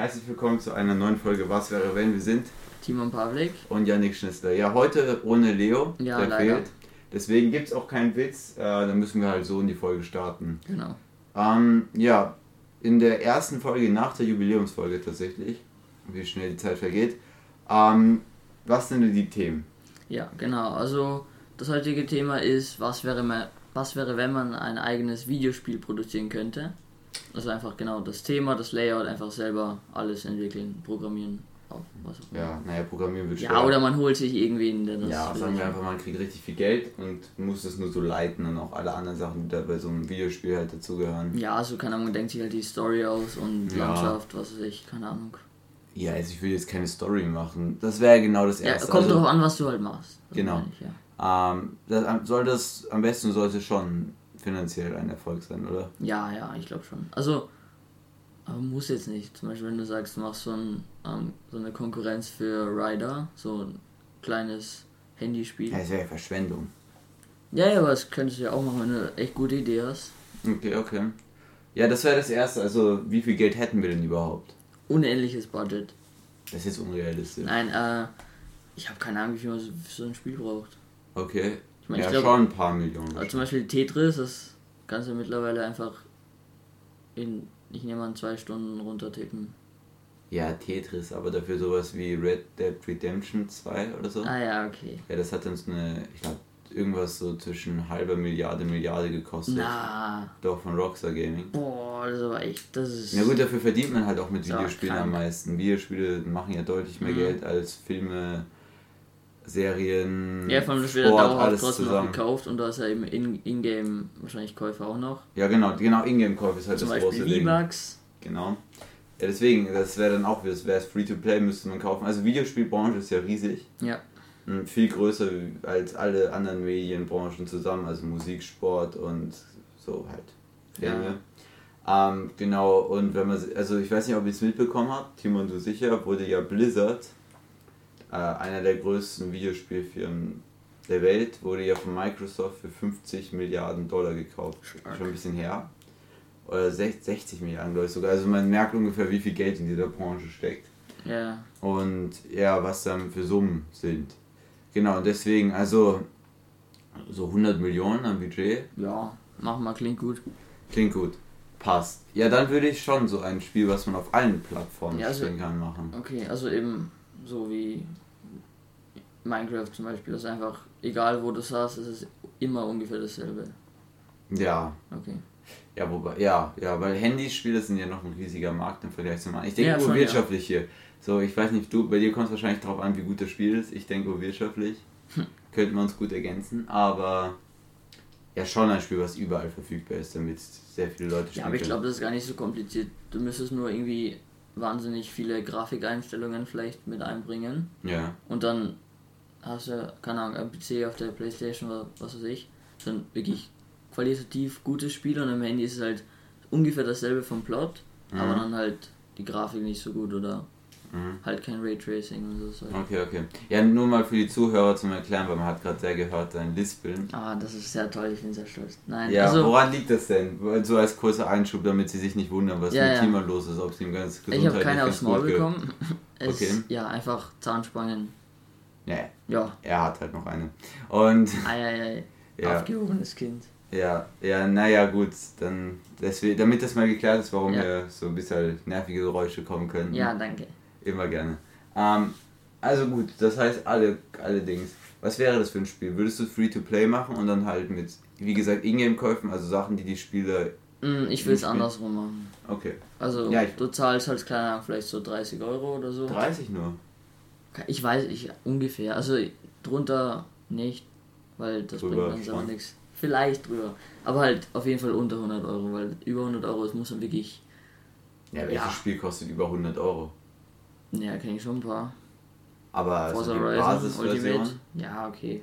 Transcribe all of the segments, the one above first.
Herzlich willkommen zu einer neuen Folge Was wäre wenn wir sind Timon Pavlik und Yannick Schnitzler. Ja, heute ohne Leo, Ja, der leider. fehlt. Deswegen gibt es auch keinen Witz, äh, dann müssen wir halt so in die Folge starten. Genau. Ähm, ja, in der ersten Folge nach der Jubiläumsfolge tatsächlich, wie schnell die Zeit vergeht, ähm, was sind denn die Themen? Ja, genau. Also das heutige Thema ist, was wäre, was wäre, wenn man ein eigenes Videospiel produzieren könnte. Also einfach genau das Thema, das Layout, einfach selber alles entwickeln, programmieren, auch was auch immer. Ja, naja, Programmieren wird Ja, schwer. oder man holt sich irgendwen, der das. Ja, sagen wir einfach, man kriegt richtig viel Geld und muss das nur so leiten und auch alle anderen Sachen, die da bei so einem Videospiel halt dazugehören. Ja, also keine Ahnung, man denkt sich halt die Story aus und Ja. Landschaft, was weiß ich, keine Ahnung. Ja, also ich will jetzt keine Story machen. Das wäre genau das Ja, Erste. kommt also, drauf an, was du halt machst. Das Genau. Ich, ja. Ähm, das, soll das, am besten sollte schon finanziell ein Erfolg sein, oder? Ja, ja, ich glaube schon. Also, aber muss jetzt nicht. Zum Beispiel, wenn du sagst, du machst so, ein, ähm, so eine Konkurrenz für Rider, so ein kleines Handyspiel. Ja, das wäre ja Verschwendung. Ja, ja, aber das könntest du ja auch machen, wenn du eine echt gute Idee hast. Okay, okay. Ja, das wäre das Erste. Also, wie viel Geld hätten wir denn überhaupt? Unendliches Budget. Das ist jetzt unrealistisch. Nein, äh, ich habe keine Ahnung, wie viel man so- für so ein Spiel braucht. Okay. Ich meine, ja, ich glaub- schon ein paar Millionen. Also zum Beispiel Tetris, das kannst du mittlerweile einfach in, ich nehme an, zwei Stunden runtertippen. Ja, Tetris, aber dafür sowas wie Red Dead Redemption 2 oder so. Ah ja, okay. Ja, das hat uns eine, ich glaube, irgendwas so zwischen halber Milliarde, Milliarde gekostet. Na, Doch, von Rockstar Gaming. boah, das aber echt, das ist... Ja gut, dafür verdient man halt auch mit Videospielen krank. am meisten. Videospiele machen ja deutlich mehr Mhm. Geld als Filme, Serien, Ja, vor allem das wird ja Sport, dauerhaft alles trotzdem noch zusammen. gekauft und da ist ja eben in- Ingame wahrscheinlich Käufer auch noch. Ja genau, genau Ingame-Kauf ist halt Zum das Beispiel große Ding. V-Bucks. Genau. Ja, deswegen, das wäre dann auch, das wäre es Free-to-Play, müsste man kaufen. Also Videospielbranche ist ja riesig. Ja. Und viel größer als alle anderen Medienbranchen zusammen, also Musik, Sport und so halt Filme. Ähm, genau, und wenn man, also ich weiß nicht, ob ihr es mitbekommen habt, Timon, du sicher, wurde ja Blizzard, äh, einer der größten Videospielfirmen der Welt, wurde ja von Microsoft für 50 Milliarden Dollar gekauft. Stark. Schon ein bisschen her. Oder 60 60 Milliarden, glaube ich sogar. Also man merkt ungefähr, wie viel Geld in dieser Branche steckt. Ja. Und ja, was dann für Summen sind. Genau, und deswegen, also so 100 Millionen am Budget, Ja, mach mal, klingt gut. klingt gut. Passt. Ja, dann würde ich schon so ein Spiel, was man auf allen Plattformen Ja, also- spielen kann, machen. Okay, also eben so wie Minecraft zum Beispiel, das ist einfach, egal wo du es hast, es ist immer ungefähr dasselbe. Ja, Okay. ja, wobei, ja, ja, weil Handyspiele sind ja noch ein riesiger Markt im Vergleich zum anderen. Ich denke Ja, nur wirtschaftlich hier. So, ich weiß nicht, du, bei dir kommt es wahrscheinlich darauf an, wie gut das Spiel ist. Ich denke nur wirtschaftlich. Hm. Könnten wir uns gut ergänzen, aber ja, schon ein Spiel, was überall verfügbar ist, damit sehr viele Leute spielen Ja, aber ich glaube, das ist gar nicht so kompliziert. Du müsstest nur irgendwie wahnsinnig viele Grafikeinstellungen vielleicht mit einbringen. Ja. Und dann hast du, keine Ahnung, am PC, auf der Playstation oder was weiß ich, dann wirklich qualitativ gutes Spiel und am Handy ist es halt ungefähr dasselbe vom Plot, aber Mhm. dann halt die Grafik nicht so gut oder Mhm. halt kein Raytracing und so. Okay, okay. Ja, nur mal für die Zuhörer zum Erklären, weil man hat gerade sehr gehört, dein Lispeln. Ah, das ist sehr toll, ich bin sehr stolz. Nein, Ja, also woran liegt das denn? So als kurzer Einschub, damit sie sich nicht wundern, was Ja, mit ja. Timon los ist, ob es ihm ganz ich habe keine aufs Maul bekommen. Es, Okay. Ja, einfach Zahnspangen. Ja, Ja, er hat halt noch eine. Und eieiei, ja, aufgehobenes Kind. ja, ja, naja, gut, dann, deswegen, damit das mal geklärt ist, warum Ja. hier so ein bisschen nervige Geräusche kommen können. Ja, danke. Immer gerne. Ähm, also gut, das heißt alle, alle Dings. Was wäre das für ein Spiel? Würdest du Free-to-Play machen und dann halt mit, wie gesagt, Ingame-Käufen, also Sachen, die die Spieler... Mm, Ich will es andersrum machen. Okay. Also, Ja, ich- du zahlst halt, keine Ahnung, vielleicht so 30 Euro oder so. 30 nur. Ich weiß, ich ungefähr. Also drunter nicht, weil das Drüber bringt uns aber nichts. Vielleicht drüber. Aber halt auf jeden Fall unter 100 Euro, weil über 100 Euro, das muss man wirklich. Ja, welches Ja. Spiel kostet über 100 Euro? Ja, kenne ich schon ein paar. Aber also Forza die Horizon, Basisversion... Ultimate. Ja, okay.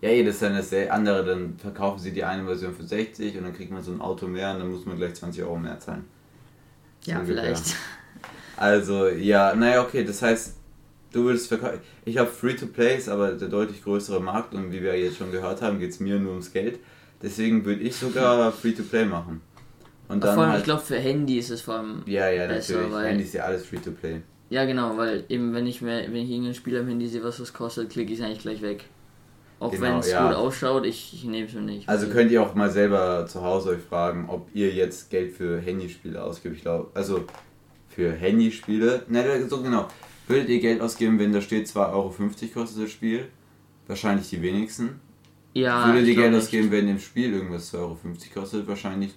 Ja, jedes dann das sehr andere, dann verkaufen sie die eine Version für 60 und dann kriegt man so ein Auto mehr und dann muss man gleich 20 Euro mehr zahlen. Ja, ungefähr. vielleicht. Also, ja, naja, okay, das heißt, du würdest verkaufen. Ich habe Free-to-Play, ist aber der deutlich größere Markt und wie wir jetzt schon gehört haben, geht es mir nur ums Geld. Deswegen würde ich sogar Free-to-Play machen. Und Vor dann allem, ich halt, glaube, für Handy ist es vor allem. ja, ja, besser, natürlich. Handy ist ja alles free to play. Ja, genau, weil eben, wenn ich mir, wenn ich irgendein Spiel am Handy sehe, was das kostet, klicke ich es eigentlich gleich weg. Auch Genau, wenn es ja. gut ausschaut, ich, ich nehme es mir nicht. Also könnt ihr auch mal selber zu Hause euch fragen, ob ihr jetzt Geld für Handyspiele ausgibt. Ich glaube, also für Handyspiele, ne, so genau. Würdet ihr Geld ausgeben, wenn da steht 2,50 Euro kostet das Spiel? Wahrscheinlich die wenigsten. ja, Würdet ihr Geld ausgeben, wenn im Spiel irgendwas 2,50 Euro kostet? Wahrscheinlich.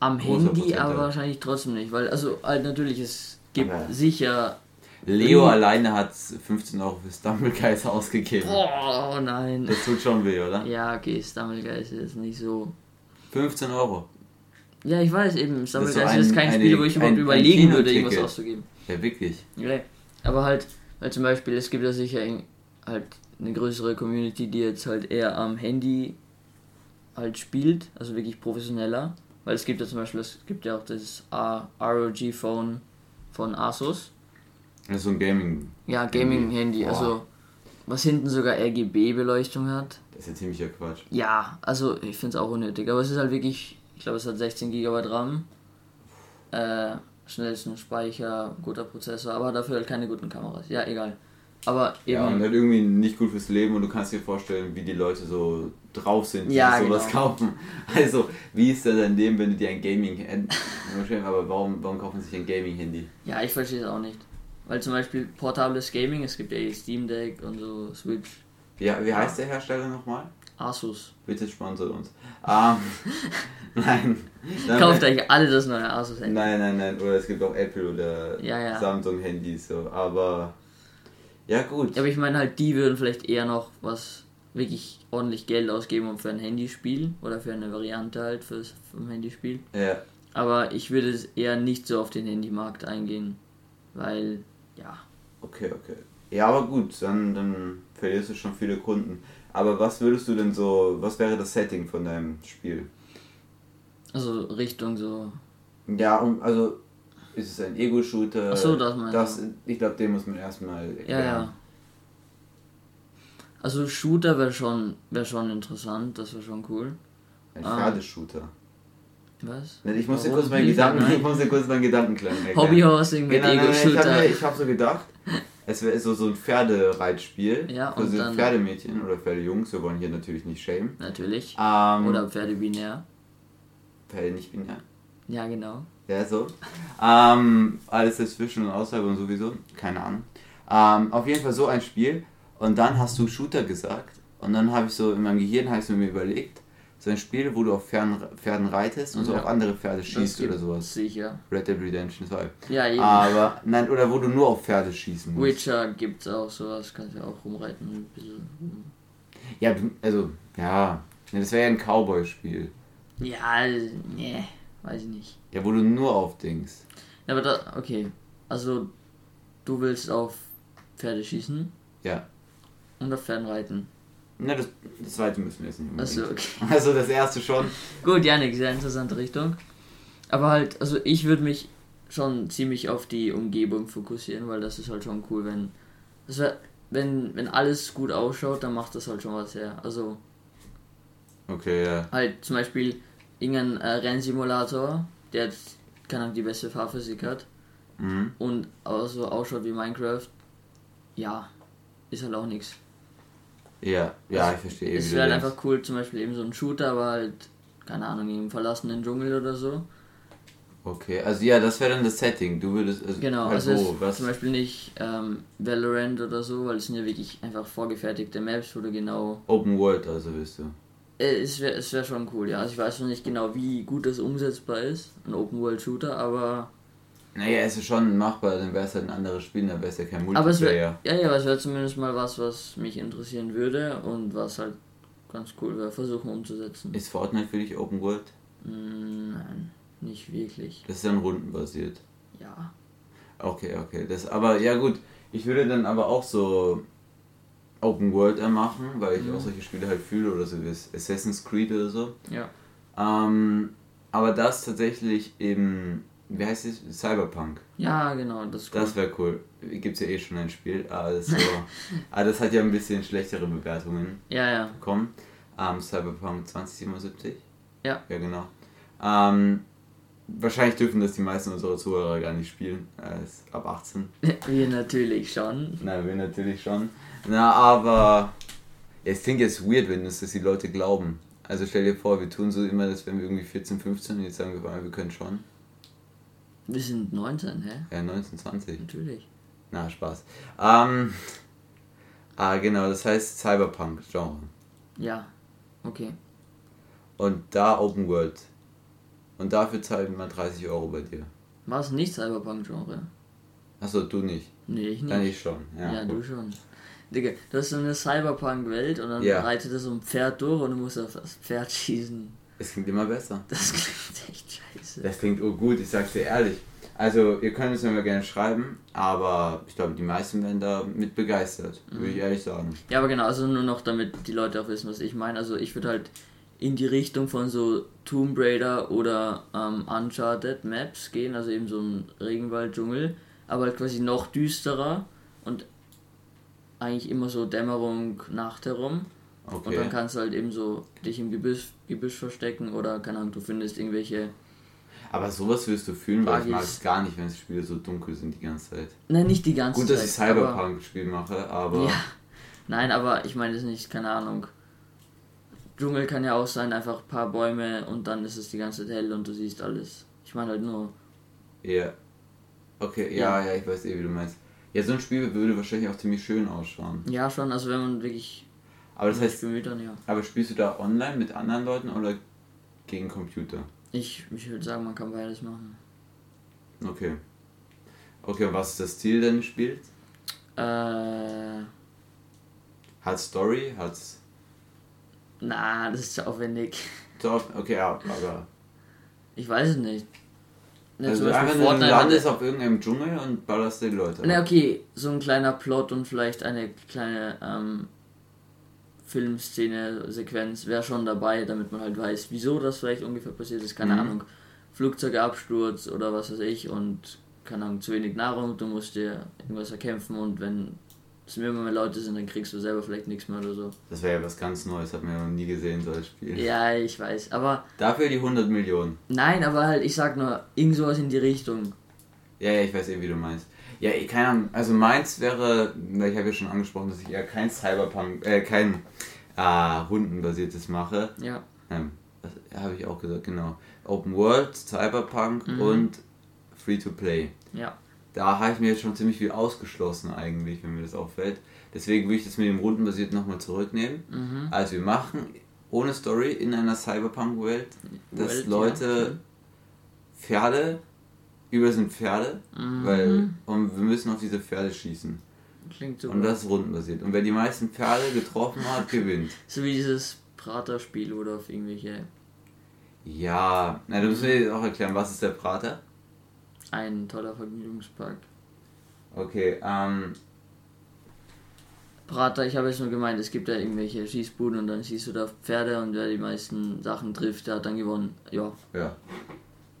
Am Handy, aber wahrscheinlich trotzdem nicht, weil, also halt natürlich, es gibt Aber- sicher. Leo alleine hat 15 Euro für Stumbleguys ausgegeben. Oh nein. Das tut schon weh, oder? Ja, okay, Stumblegeist ist nicht so. 15 Euro. Ja, ich weiß eben, so Stumblegeist ein- ist kein eine- Spiel, wo ich überhaupt ein- ein überlegen würde, Kinoticket. irgendwas auszugeben. Ja, wirklich. Ja, aber halt, weil zum Beispiel, es gibt ja sicher halt eine größere Community, die jetzt halt eher am Handy halt spielt, also wirklich professioneller. Weil es gibt ja zum Beispiel, es gibt ja auch das ROG Phone von Asus. Das ist so ein Gaming. Ja, Gaming-Handy, also was hinten sogar RGB-Beleuchtung hat. Das ist ja ziemlicher Quatsch. Ja, also ich finde es auch unnötig, aber es ist halt wirklich, ich glaube es hat 16 GB RAM, äh, schnellsten Speicher, guter Prozessor, aber dafür halt keine guten Kameras. Ja, egal. Aber eben, Ja, und halt irgendwie nicht gut fürs Leben und du kannst dir vorstellen, wie die Leute so drauf sind, die Ja, sowas genau. kaufen. Also, wie ist da dein Leben, wenn du dir ein Gaming aber warum, warum kaufen sie sich ein Gaming-Handy? ja, ich verstehe es auch nicht. Weil zum Beispiel portables Gaming, es gibt ja eh Steam Deck und so Switch, Wie, wie heißt der Hersteller nochmal? Asus. Bitte sponsert uns. Ähm, nein. Kauft euch alle das neue Asus Handy. Nein, nein, nein. Oder es gibt auch Apple oder Ja, ja. Samsung-Handys. So. Aber ja gut. Aber ich meine halt, die würden vielleicht eher noch was wirklich ordentlich Geld ausgeben um für ein Handyspiel oder für eine Variante halt fürs vom Handyspiel. Ja. Aber ich würde es eher nicht so auf den Handymarkt eingehen, weil ja, Okay, okay. Ja, aber gut, dann, dann verlierst du schon viele Kunden. Aber was würdest du denn so, was wäre das Setting von deinem Spiel? also Richtung so. Ja, also ist es ein Ego-Shooter? Ach so, das meinst das, Ich glaube, den muss man erstmal Ja, ja. Also Shooter wäre schon wäre schon interessant, das wäre schon cool. Ein Ah. Pferdeshooter. Was? Ich muss dir Warum? kurz meinen Gedanken, ich muss dir kurz meinen Gedankenklang erklären. Hobbyhorsing mit Genau, nein, ich habe hab so gedacht, es wäre so, so ein Pferdereitspiel Ja, für so dann- Pferdemädchen oder Pferdejungs, wir wollen hier natürlich nicht schämen. Natürlich. Ähm, Oder Pferde binär. Pferde nicht binär. Ja, genau. Ja, so. Ähm, alles dazwischen und außerhalb und sowieso. Keine Ahnung. Ähm, auf jeden Fall so ein Spiel. Und dann hast du Shooter gesagt. Und dann habe ich so in meinem Gehirn habe ich mir überlegt, so ein Spiel, wo du auf Pferden, Pferden reitest und so Ja. auf andere Pferde schießt oder sowas. Sicher. Red Dead Redemption 2. Ja, eben. Aber, nein, oder wo du nur auf Pferde schießen musst. Witcher gibt's auch sowas, kannst ja auch rumreiten. Ein bisschen. Ja, also, ja. Das wäre ja ein Cowboy-Spiel. Ja, nee, weiß ich nicht. Ja, wo du nur auf Dings. Ja, aber da, okay. Also, du willst auf Pferde schießen Ja. und auf Pferden reiten. Na, das, das zweite müssen wir jetzt nicht unbedingt. Achso, okay. Also das erste schon. Gut, Janik, sehr interessante Richtung. Aber halt, also ich würde mich schon ziemlich auf die Umgebung fokussieren, weil das ist halt schon cool, wenn. Wär, wenn, wenn alles gut ausschaut, dann macht das halt schon was her. Also Okay, ja. halt zum Beispiel irgendein äh, Rennsimulator, der jetzt, keine Ahnung, die beste Fahrphysik hat Mhm. und auch so ausschaut wie Minecraft, ja, ist halt auch nichts. Ja, ja, ich verstehe. Es wäre halt einfach cool, zum Beispiel eben so ein Shooter, aber halt, keine Ahnung, im verlassenen Dschungel oder so. Okay, also ja, das wäre dann das Setting. Du würdest. Also Genau, halt also wo, zum Beispiel nicht ähm, Valorant oder so, weil es sind ja wirklich einfach vorgefertigte Maps, wo du genau. Open World, also willst du. Äh, es wäre es wär schon cool, ja. Also ich weiß noch nicht genau, wie gut das umsetzbar ist, ein Open World Shooter, aber. Naja, es ist schon machbar, dann wäre es halt ein anderes Spiel, dann wäre es ja kein Aber Multiplayer. wäre. Ja, ja, aber es wäre zumindest mal was, was mich interessieren würde und was halt ganz cool wäre, versuchen umzusetzen. Ist Fortnite für dich Open World? Mm, Nein, nicht wirklich. Das ist dann rundenbasiert. Ja. Okay, okay. Das, aber ja gut, ich würde dann aber auch so Open World machen, weil ich Mhm. auch solche Spiele halt fühle oder so wie Assassin's Creed oder so. Ja. Ähm, aber das tatsächlich eben, wie heißt es? Cyberpunk. Ja, genau, das ist cool. Das wäre cool. Gibt's ja eh schon ein Spiel, aber das, so, aber das hat ja ein bisschen schlechtere Bewertungen ja, ja. bekommen. Ähm, Cyberpunk 2077. Ja. Ja, genau. Ähm, wahrscheinlich dürfen das die meisten unserer Zuhörer gar nicht spielen, als ab 18. Wir natürlich schon. Na, wir natürlich schon. Na, aber es klingt jetzt weird, wenn das dass die Leute glauben. Also stell dir vor, wir tun so immer das, wenn wir irgendwie 14, 15 und jetzt sagen wir, wir können schon. Wir sind 19, hä? Ja, 19, 20. Natürlich. Na, Spaß. Ähm, ah, genau, das heißt Cyberpunk-Genre. Ja, okay. Und da Open World. Und dafür zahlt man 30 Euro bei dir. War es nicht Cyberpunk-Genre? Achso, du nicht. Nee, ich nicht. Dann ich schon. Ja, Ja, du schon. Digga, das ist so eine Cyberpunk-Welt und dann Ja. reitet er so ein Pferd durch und du musst auf das Pferd schießen. Es klingt immer besser. Das klingt echt scheiße. Das klingt oh gut, ich sag's dir ehrlich. Also, ihr könnt es mir gerne schreiben, aber ich glaube, die meisten werden da mit begeistert, würde ich ehrlich sagen. Ja, aber genau, also nur noch damit die Leute auch wissen, was ich meine. Also ich würde halt in die Richtung von so Tomb Raider oder ähm, Uncharted Maps gehen, also eben so ein Regenwald-Dschungel, aber halt quasi noch düsterer und eigentlich immer so Dämmerung, Nacht herum. Und Okay. dann kannst du halt eben so dich im Gebüsch, Gebüsch verstecken oder, keine Ahnung, du findest irgendwelche. Aber sowas wirst du fühlen, weil ich mag es gar nicht, wenn die Spiele so dunkel sind die ganze Zeit. Nein, nicht die ganze Gut, Zeit. dass ich Cyberpunk-Spiel mache, aber Ja. Nein, aber ich meine das nicht, keine Ahnung. Dschungel kann ja auch sein, einfach ein paar Bäume und dann ist es die ganze Zeit hell und du siehst alles. Ich meine halt nur. ja. Okay, ja, ja, ich weiß eh, wie du meinst. Ja, so ein Spiel würde wahrscheinlich auch ziemlich schön ausschauen. Ja, schon, also wenn man wirklich. Aber das heißt, dann ja. aber spielst du da online mit anderen Leuten oder gegen Computer? Ich, ich würde sagen, man kann beides machen. Okay. Okay, und was ist das Ziel deines Spiels? Äh. Hat Story? Hat's. Na, das ist zu aufwendig. Doch, okay, ja, aber. Ich weiß es nicht. Ne, Also einfach nur du landest auf irgendeinem Dschungel und ballerst die Leute. Na okay, so ein kleiner Plot und vielleicht eine kleine ähm, Filmszene, Sequenz wäre schon dabei, damit man halt weiß, wieso das vielleicht ungefähr passiert ist. Keine Mhm. Ahnung, Flugzeugabsturz oder was weiß ich und keine Ahnung, zu wenig Nahrung, du musst dir irgendwas erkämpfen und wenn es immer mehr Leute sind, dann kriegst du selber vielleicht nichts mehr oder so. Das wäre ja was ganz Neues, hat man ja noch nie gesehen, so ein Spiel. Ja, ich weiß, aber Dafür die 100 Millionen. nein, aber halt, ich sag nur, irgend sowas in die Richtung. Ja, ja, ich weiß eh, wie du meinst. Ja, ich- keine Ahnung, also meins wäre, ich habe ja schon angesprochen, dass ich eher kein Cyberpunk, äh, kein äh, rundenbasiertes mache. Ja, Ähm, das habe ich auch gesagt, genau. Open World, Cyberpunk Mhm. und Free to Play. ja. Da habe ich mir jetzt schon ziemlich viel ausgeschlossen eigentlich, wenn mir das auffällt. Deswegen würde ich das mit dem rundenbasierten nochmal zurücknehmen. Mhm. Also wir machen ohne Story in einer Cyberpunk-Welt, dass Welt, ja, Leute schön. Pferde, über sind Pferde, Mhm. weil und wir müssen auf diese Pferde schießen. Klingt super. Und das ist rundenbasiert. Und wer die meisten Pferde getroffen hat, gewinnt. So wie dieses Prater-Spiel oder auf irgendwelche. Ja, na, du musst mir jetzt auch erklären, was ist der Prater? Ein toller Vergnügungspark. Okay, ähm, Prater, ich habe jetzt nur gemeint, es gibt ja irgendwelche Schießbuden und dann siehst du da Pferde und wer die meisten Sachen trifft, der hat dann gewonnen. Ja. ja.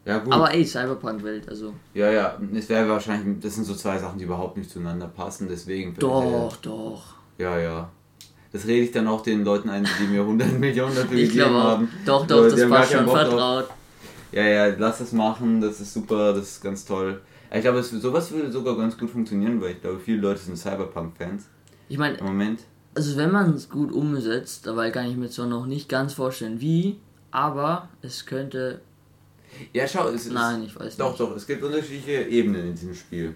Ja, gut. Aber ey, Cyberpunk-Welt, also. ja, ja, es wäre wahrscheinlich, das sind so zwei Sachen, die überhaupt nicht zueinander passen, deswegen. Doch, doch. Ja, ja. Das rede ich dann auch den Leuten ein, die mir 100 Millionen dafür Ich gegeben glaube auch. haben. Doch, doch, die das keinen schon. Bock drauf. Vertraut. Ja, ja, lass das machen, das ist super, das ist ganz toll. Ich glaube, es, sowas würde sogar ganz gut funktionieren, weil ich glaube, viele Leute sind Cyberpunk-Fans Ich meine, im Moment. also wenn man es gut umsetzt, dabei kann ich mir zwar noch nicht ganz vorstellen, wie, aber es könnte. Ja, schau, es ist. Nein, ich weiß Doch, nicht. doch, es gibt unterschiedliche Ebenen in diesem Spiel.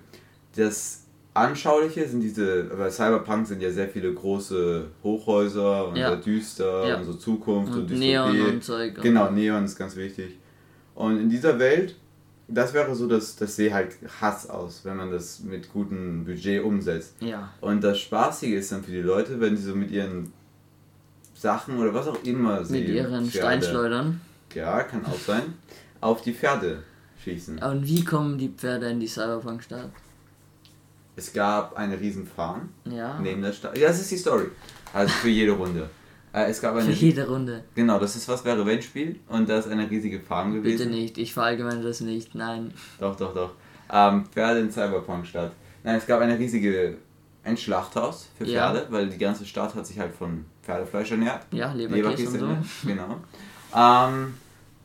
Das Anschauliche sind diese, bei Cyberpunk sind ja sehr viele große Hochhäuser und Ja. sehr düster Ja. und so Zukunft und, Und Dystopie. Neon und Zeug. Genau, Neon ist ganz wichtig. Und in dieser Welt, das wäre so, dass das sehe halt Hass aus, wenn man das mit gutem Budget umsetzt. Ja. Und das Spaßige ist dann für die Leute, wenn sie so mit ihren Sachen oder was auch immer sie Mit ihren Pferde- Steinschleudern. Ja, kann auch sein, auf die Pferde schießen. Und wie kommen die Pferde in die Cyberpunk-Stadt? Es gab eine riesen Farm Ja. neben der Stadt. Ja, das ist die Story. Also für jede Runde. Äh, es gab Für eine. jede Runde. Genau, das ist was wäre wenn Spiel und da ist eine riesige Farm gewesen. Bitte nicht, ich verallgemeine das nicht, nein. Doch, doch, doch. Ähm, Pferde in Cyberpunk Stadt. Nein, es gab eine riesige, ein Schlachthaus für Ja. Pferde, weil die ganze Stadt hat sich halt von Pferdefleisch ernährt. Ja, Leberkäse und so. genau. Ähm,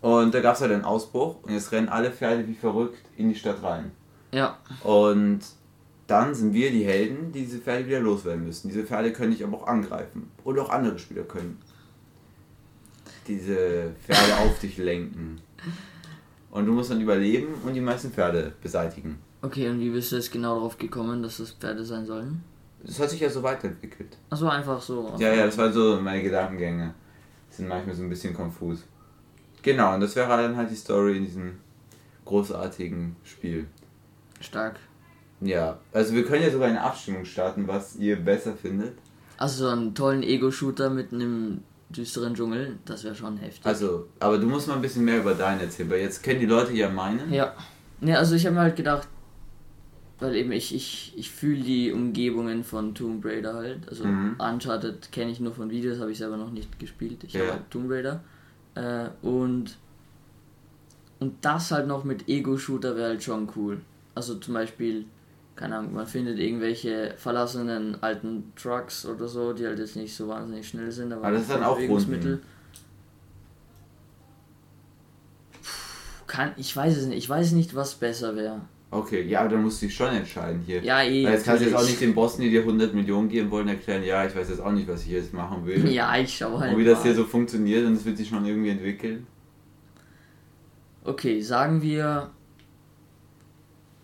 Und da gab es halt einen Ausbruch und jetzt rennen alle Pferde wie verrückt in die Stadt rein. Ja. Und dann sind wir die Helden, die diese Pferde wieder loswerden müssen. Diese Pferde können dich aber auch angreifen. Oder auch andere Spieler können diese Pferde auf dich lenken. Und du musst dann überleben und die meisten Pferde beseitigen. Okay, und wie bist du jetzt genau darauf gekommen, dass das Pferde sein sollen? Das hat sich ja so weiterentwickelt. Achso, einfach so. Ja, ja, das war so meine Gedankengänge. Sind manchmal so ein bisschen konfus. Genau, und das wäre dann halt die Story in diesem großartigen Spiel. Stark. Ja, also wir können ja sogar eine Abstimmung starten, was ihr besser findet. Also so einen tollen Ego-Shooter mitten im düsteren Dschungel, das wäre schon heftig. Also, aber du musst mal ein bisschen mehr über deinen erzählen, weil jetzt kennen die Leute ja meinen. Ja. Ja, also ich habe mir halt gedacht, weil eben ich, ich, ich fühle die Umgebungen von Tomb Raider halt. Also Mhm. Uncharted kenne ich nur von Videos, habe ich selber noch nicht gespielt. Ich Ja. habe halt Tomb Raider. Äh, und, und das halt noch mit Ego-Shooter wäre halt schon cool. Also zum Beispiel, keine Ahnung, man findet irgendwelche verlassenen alten Trucks oder so, die halt jetzt nicht so wahnsinnig schnell sind, aber, Aber das ist dann auch. Puh, Kann, ich weiß es nicht. Ich weiß nicht, was besser wäre. Okay, ja, aber dann musst du dich schon entscheiden hier. Ja, eh. Weil jetzt kannst du jetzt auch nicht den Bossen, die dir 100 Millionen geben wollen, erklären, ja, ich weiß jetzt auch nicht, was ich jetzt machen will. Ja, ich schau halt. Und wie das mal. hier so funktioniert und es wird sich schon irgendwie entwickeln. Okay, sagen wir.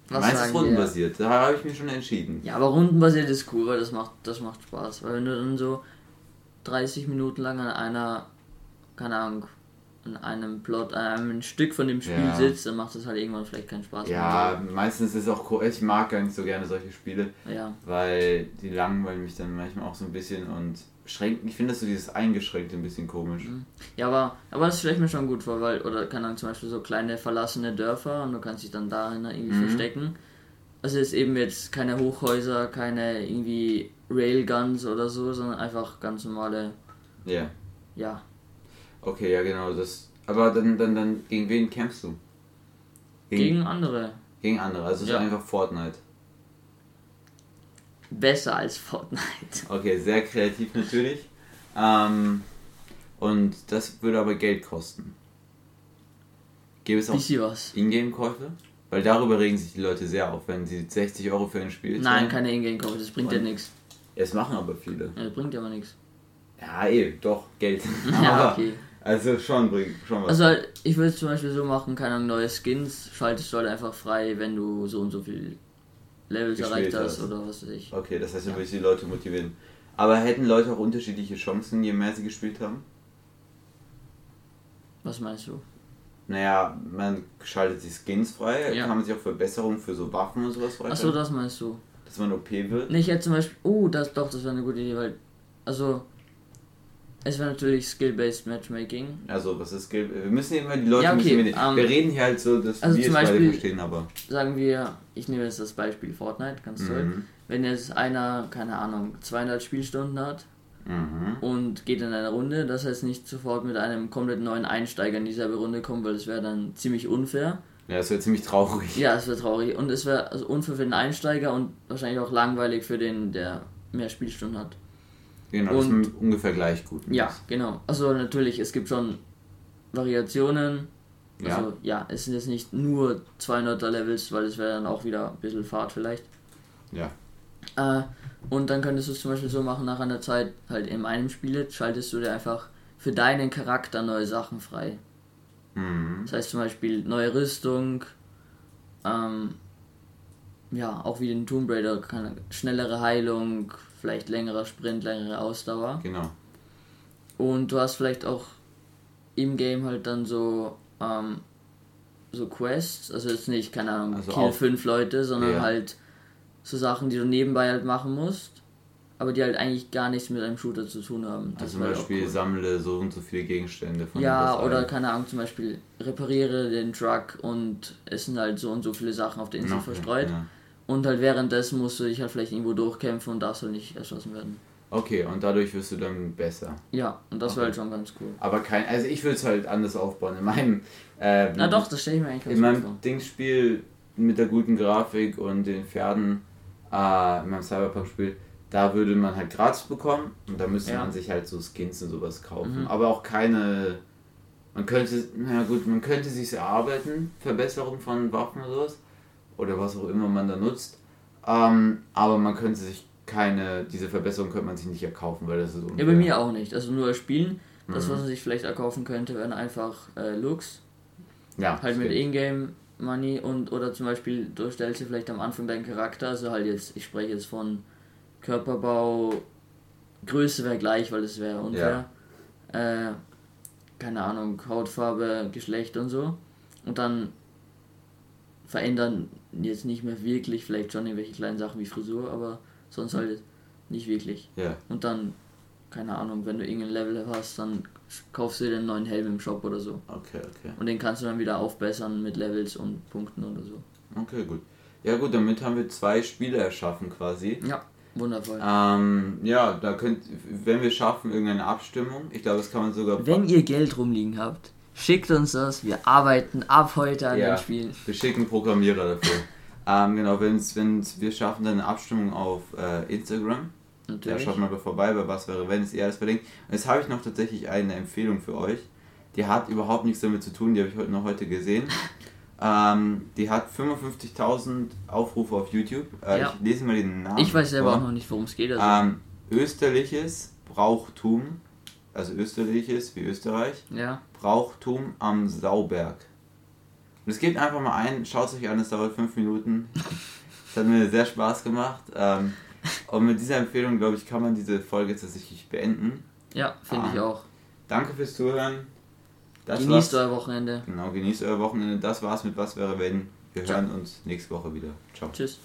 Was Meins ist rundenbasiert, da habe ich mich schon entschieden. Ja, aber rundenbasiert ist cool, weil das macht, das macht Spaß. Weil wenn du dann so 30 Minuten lang an einer, keine Ahnung, an einem Plot, an einem Stück von dem Spiel Ja. sitzt, dann macht das halt irgendwann vielleicht keinen Spaß Ja, meistens ist es auch, ko- ich mag gar nicht so gerne solche Spiele, mehr. Ja. weil die langweilen mich dann manchmal auch so ein bisschen und schränken, ich finde das so dieses Eingeschränkte ein bisschen komisch. Ja, aber, aber das stelle ich mir schon gut vor, weil, oder keine Ahnung, zum Beispiel so kleine verlassene Dörfer und du kannst dich dann dahin irgendwie Mhm. verstecken. Also ist eben jetzt keine Hochhäuser, keine irgendwie Railguns oder so, sondern einfach ganz normale, Ja, ja, okay, ja genau, das, aber dann, dann, dann, gegen wen kämpfst du? gegen andere. Gegen andere, also so Ja. einfach Fortnite. Besser als Fortnite. Okay, sehr kreativ natürlich. Ähm, und das würde aber Geld kosten. Gäbe es auch. Ingame-Käufe? Weil darüber regen sich die Leute sehr auf, wenn sie 60 Euro für ein Spiel Nein, zahlen. keine Ingame-Code, das bringt ja nichts. Es machen aber viele. Ja, das bringt ja aber nichts. Ja, eh, doch, Geld. Ja, okay. Also schon bringt schon was. Also halt, ich würde es zum Beispiel so machen, keine Ahnung, neue Skins schaltest du halt einfach frei, wenn du so und so viel Levels erreicht hast hast. oder was weiß ich. okay, das heißt, du Ja. willst die Leute motivieren. Aber hätten Leute auch unterschiedliche Chancen, je mehr sie gespielt haben? Was meinst du? Naja, man schaltet die Skins frei, Ja. kann man sich auch Verbesserungen für so Waffen und sowas Achso, freischalten, das meinst du. dass man OP wird. Nee, ich hätte zum Beispiel. Oh, das doch, das wäre eine gute Idee, weil. Also. Es wäre natürlich Skill-Based Matchmaking. Also, was ist Skill? Wir müssen immer die Leute Ja, okay, bisschen mit, ähm, Wir reden hier halt so, dass also wir es zum beide Beispiel- verstehen, aber. Sagen wir, ich nehme jetzt das Beispiel Fortnite, ganz toll. Mhm. Wenn jetzt einer, keine Ahnung, 200 Spielstunden hat Mhm. und geht in eine Runde, dass er jetzt nicht sofort mit einem komplett neuen Einsteiger in dieselbe Runde kommt, weil das wäre dann ziemlich unfair. Ja, das wäre ziemlich traurig. Ja, es wäre traurig. Und es wäre also unfair für den Einsteiger und wahrscheinlich auch langweilig für den, der mehr Spielstunden hat. Genau, das Und- ist ungefähr gleich gut. Ja, genau. Also natürlich, es gibt schon Variationen. Ja. Also ja, es sind jetzt nicht nur 200er Levels, weil es wäre dann auch wieder ein bisschen Fahrt vielleicht. Ja. Äh, und dann könntest du es zum Beispiel so machen, nach einer Zeit, halt in einem Spiel, jetzt schaltest du dir einfach für deinen Charakter neue Sachen frei. Mhm. Das heißt zum Beispiel neue Rüstung, ähm, ja, auch wie den Tomb Raider, keine, schnellere Heilung, vielleicht längerer Sprint, längere Ausdauer. Genau. Und du hast vielleicht auch im Game halt dann so, ähm, so Quests, also jetzt nicht, keine Ahnung, Also kill fünf Leute, sondern Ja. halt so Sachen, die du nebenbei halt machen musst, aber die halt eigentlich gar nichts mit einem Shooter zu tun haben. Das Also zum Beispiel cool. sammle so und so viele Gegenstände von Ja, oder ein. keine Ahnung, zum Beispiel repariere den Truck und es sind halt so und so viele Sachen auf der Insel Okay, verstreut. Ja. Und halt währenddessen musst du dich halt vielleicht irgendwo durchkämpfen und darfst halt nicht erschossen werden. Okay, und dadurch wirst du dann besser. Ja, und das Okay. wäre halt schon ganz cool. Aber kein, also ich würde es halt anders aufbauen. In meinem, äh, Na doch, das stelle ich mir eigentlich ganz in meinem vor. Dingsspiel mit der guten Grafik und den Pferden, äh, in meinem Cyberpunk-Spiel, da würde man halt gratis bekommen und da müsste Ja. man sich halt so Skins und sowas kaufen. Mhm. Aber auch keine Man könnte, na gut, man könnte sich erarbeiten, Verbesserung von Waffen oder sowas. Oder was auch immer man da nutzt. Ähm, aber man könnte sich keine, diese Verbesserung könnte man sich nicht erkaufen, weil das ist unfair. Ja, bei mir auch nicht. Also nur spielen. Das, mhm. was man sich vielleicht erkaufen könnte, wären einfach äh, Looks. Ja. Halt mit Ingame Money und oder zum Beispiel du stellst dir vielleicht am Anfang deinen Charakter, also halt jetzt, ich spreche jetzt von Körperbau, Größe wäre gleich, weil es wäre unfair. Ja. Äh, keine Ahnung, Hautfarbe, Geschlecht und so. Und dann verändern jetzt nicht mehr wirklich, vielleicht schon irgendwelche kleinen Sachen wie Frisur, aber sonst halt nicht wirklich. Ja. Und dann, keine Ahnung, wenn du irgendein Level hast, dann kaufst du dir einen neuen Helm im Shop oder so. Okay, okay. Und den kannst du dann wieder aufbessern mit Levels und Punkten oder so. Okay, gut. Ja gut, damit haben wir zwei Spiele erschaffen quasi. Ja, wundervoll. Ähm, ja, da könnt, wenn wir schaffen, irgendeine Abstimmung, ich glaube, das kann man sogar... Wenn ihr Geld rumliegen habt, schickt uns das, wir arbeiten ab heute an ja, den Spielen. Wir schicken Programmierer dafür. ähm, genau, wenn's, wenn's, wir schaffen dann eine Abstimmung auf äh, Instagram. Natürlich. Ja, schaut mal vorbei bei Was wäre, wenn es ihr alles verlinkt. Und jetzt habe ich noch tatsächlich eine Empfehlung für euch. Die hat überhaupt nichts damit zu tun, die habe ich heute noch heute gesehen. Ähm, die hat 55.000 Aufrufe auf YouTube. Äh, ja. Ich lese mal den Namen. Ich weiß selber vor. auch noch nicht, worum es geht. Also. Ähm, österliches Brauchtum, also österliches wie Österreich, ja. Brauchtum am Sauberg. Und es geht einfach mal ein, schaut es euch an, es dauert 5 Minuten. Das hat mir sehr Spaß gemacht. Ähm, und mit dieser Empfehlung, glaube ich, kann man diese Folge tatsächlich beenden. Ja, finde ich ähm, auch. Danke fürs Zuhören. Das genießt euer Wochenende. Genau, genießt euer Wochenende. Das war's mit Was wäre wenn. Wir Ciao. hören uns nächste Woche wieder. Ciao. Tschüss.